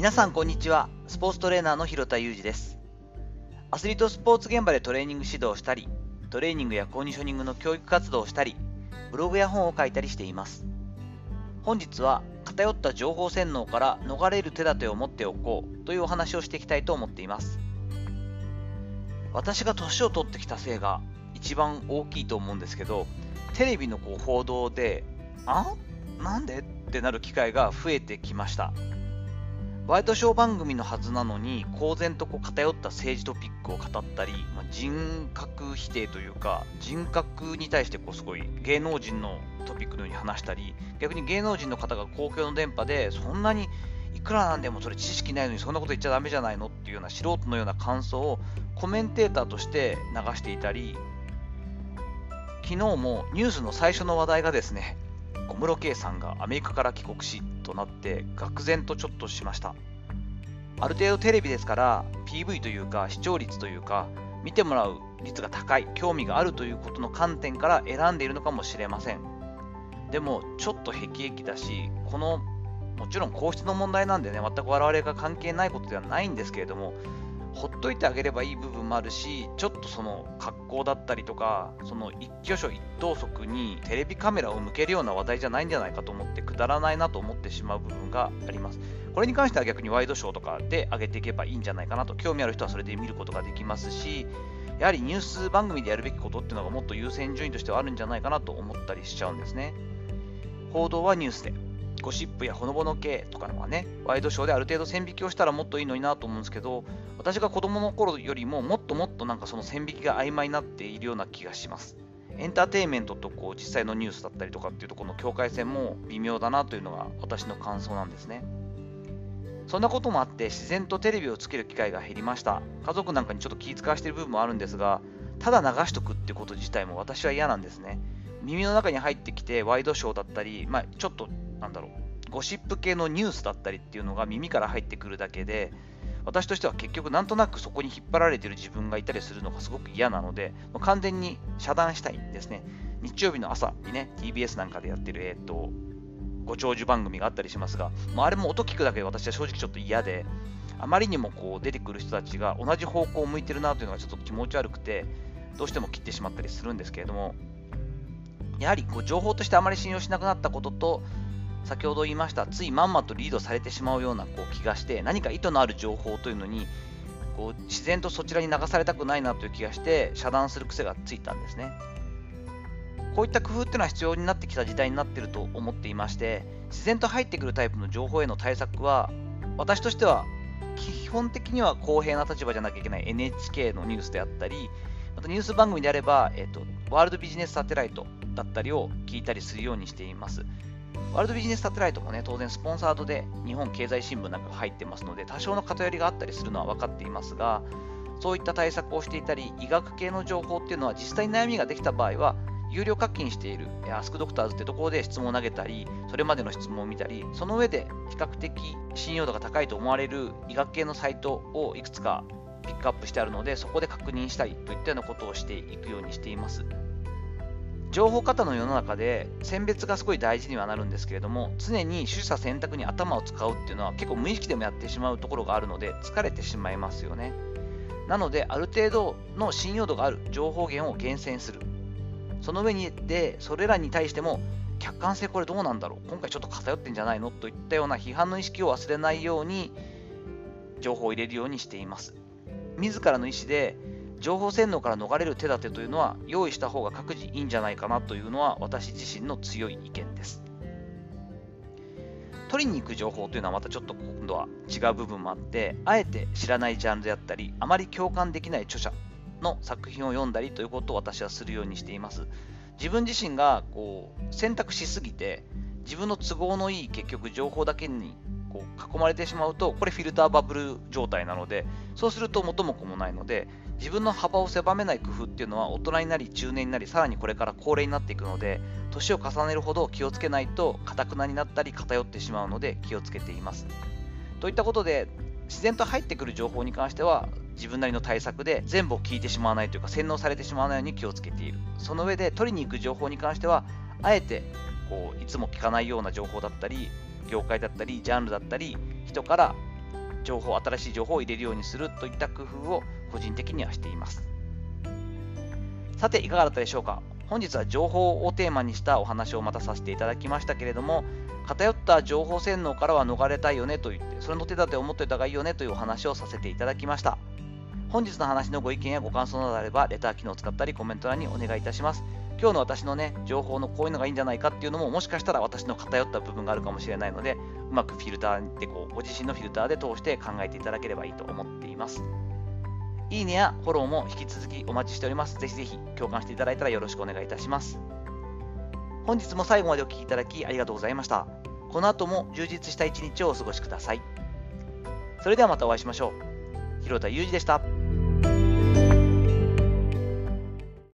皆さんこんにちは。スポーツトレーナーの広田裕二です。アスリートスポーツ現場でトレーニング指導をしたりトレーニングやコンディショニングの教育活動をしたりブログや本を書いたりしています。本日は偏った情報洗脳から逃れる手立てを持っておこうというお話をしていきたいと思っています。私が年を取ってきたせいが一番大きいと思うんですけどテレビのこう報道であ？なんで？ってなる機会が増えてきました。ワイドショー番組のはずなのに公然とこう偏った政治トピックを語ったり、まあ、人格否定というか人格に対してこうすごい芸能人のトピックのように話したり逆に芸能人の方が公共の電波でそんなにいくらなんでもそれ知識ないのにそんなこと言っちゃダメじゃないのっていうような素人のような感想をコメンテーターとして流していたり昨日もニュースの最初の話題がですね小室圭さんがアメリカから帰国しとなって愕然とちょっとしました。ある程度テレビですから PV というか視聴率というか見てもらう率が高い興味があるということの観点から選んでいるのかもしれません。でもちょっと辟易だしこのもちろん皇室の問題なんでね全く我々が関係ないことではないんですけれどもほっといてあげればいい部分もあるしちょっとその格好だったりとかその一挙手一投足にテレビカメラを向けるような話題じゃないんじゃないかと思ってくだらないなと思ってしまう部分があります。これに関しては逆にワイドショーとかで上げていけばいいんじゃないかなと興味ある人はそれで見ることができますしやはりニュース番組でやるべきことっていうのがもっと優先順位としてはあるんじゃないかなと思ったりしちゃうんですね。報道はニュースで。ゴシップやほのぼの系とかのはね、ワイドショーである程度線引きをしたらもっといいのになと思うんですけど、私が子供の頃よりももっともっとなんかその線引きが曖昧になっているような気がします。エンターテインメントとこう実際のニュースだったりとかっていうとこの境界線も微妙だなというのが私の感想なんですね。そんなこともあって自然とテレビをつける機会が減りました。家族なんかにちょっと気遣わしてる部分もあるんですが、ただ流しとくってこと自体も私は嫌なんですね。耳の中に入ってきてワイドショーだったり、まあ、ちょっとなんだろう、ゴシップ系のニュースだったりっていうのが耳から入ってくるだけで、私としては結局なんとなくそこに引っ張られてる自分がいたりするのがすごく嫌なので、もう完全に遮断したいんですね。日曜日の朝にね、TBS なんかでやってる、えっ、と、ご長寿番組があったりしますが、もうあれも音聞くだけで私は正直ちょっと嫌で、あまりにもこう出てくる人たちが同じ方向を向いてるなというのがちょっと気持ち悪くて、どうしても切ってしまったりするんですけれども、やはりこう情報としてあまり信用しなくなったことと、先ほど言いました、ついまんまとリードされてしまうようなこう気がして、何か意図のある情報というのに、こう自然とそちらに流されたくないなという気がして、遮断する癖がついたんですね。こういった工夫っていうのは必要になってきた時代になっていると思っていまして、自然と入ってくるタイプの情報への対策は、私としては基本的には公平な立場じゃなきゃいけない NHK のニュースであったり、またニュース番組であれば、えーと、ワールドビジネスサテライトだったりを聞いたりするようにしています。ワールドビジネスサテライトもね、当然スポンサードで日本経済新聞なんかが入ってますので、多少の偏りがあったりするのは分かっていますが、そういった対策をしていたり、医学系の情報っていうのは実際に悩みができた場合は、有料課金しているアスクドクターズってところで質問を投げたり、それまでの質問を見たり、その上で比較的信用度が高いと思われる医学系のサイトをいくつかピックアップしてあるので、そこで確認したりといったようなことをしていくようにしています。情報過多の世の中で選別がすごい大事にはなるんですけれども常に取捨選択に頭を使うっていうのは結構無意識でもやってしまうところがあるので疲れてしまいますよね。なのである程度の信用度がある情報源を厳選する。その上にでそれらに対しても客観性これどうなんだろう今回ちょっと偏ってんじゃないの？といったような批判の意識を忘れないように情報を入れるようにしています。自らの意思で情報洗脳から逃れる手立てというのは用意した方が各自いいんじゃないかなというのは私自身の強い意見です。取りに行く情報というのはまたちょっと今度は違う部分もあって、あえて知らないジャンルであったり、あまり共感できない著者の作品を読んだりということを私はするようにしています。自分自身がこう選択しすぎて、自分の都合のいい結局情報だけにこう囲まれてしまうと、これフィルターバブル状態なので、そうすると元も子もないので、自分の幅を狭めない工夫っていうのは大人になり中年になりさらにこれから高齢になっていくので年を重ねるほど気をつけないとかくなになったり偏ってしまうので気をつけています。といったことで自然と入ってくる情報に関しては自分なりの対策で全部を聞いてしまわないというか洗脳されてしまわないように気をつけている。その上で取りに行く情報に関してはあえてこういつも聞かないような情報だったり業界だったりジャンルだったり人から情報、新しい情報を入れるようにするといった工夫を個人的にはしています。さて、いかがだったでしょうか？本日は情報をテーマにしたお話をまたさせていただきましたけれども、偏った情報洗脳からは逃れたいよねと言って、それの手立てを持っておいた方がいいよねというお話をさせていただきました。本日の話のご意見やご感想などあれば、レター機能を使ったりコメント欄にお願いいたします。今日の私のね、情報のこういうのがいいんじゃないかっていうのも、もしかしたら私の偏った部分があるかもしれないので、うまくフィルターでこう、ご自身のフィルターで通して考えていただければいいと思っています。いいねやフォローも引き続きお待ちしております。ぜひぜひ共感していただいたらよろしくお願いいたします。本日も最後までお聴きいただきありがとうございました。この後も充実した一日をお過ごしください。それではまたお会いしましょう。広田裕二でした。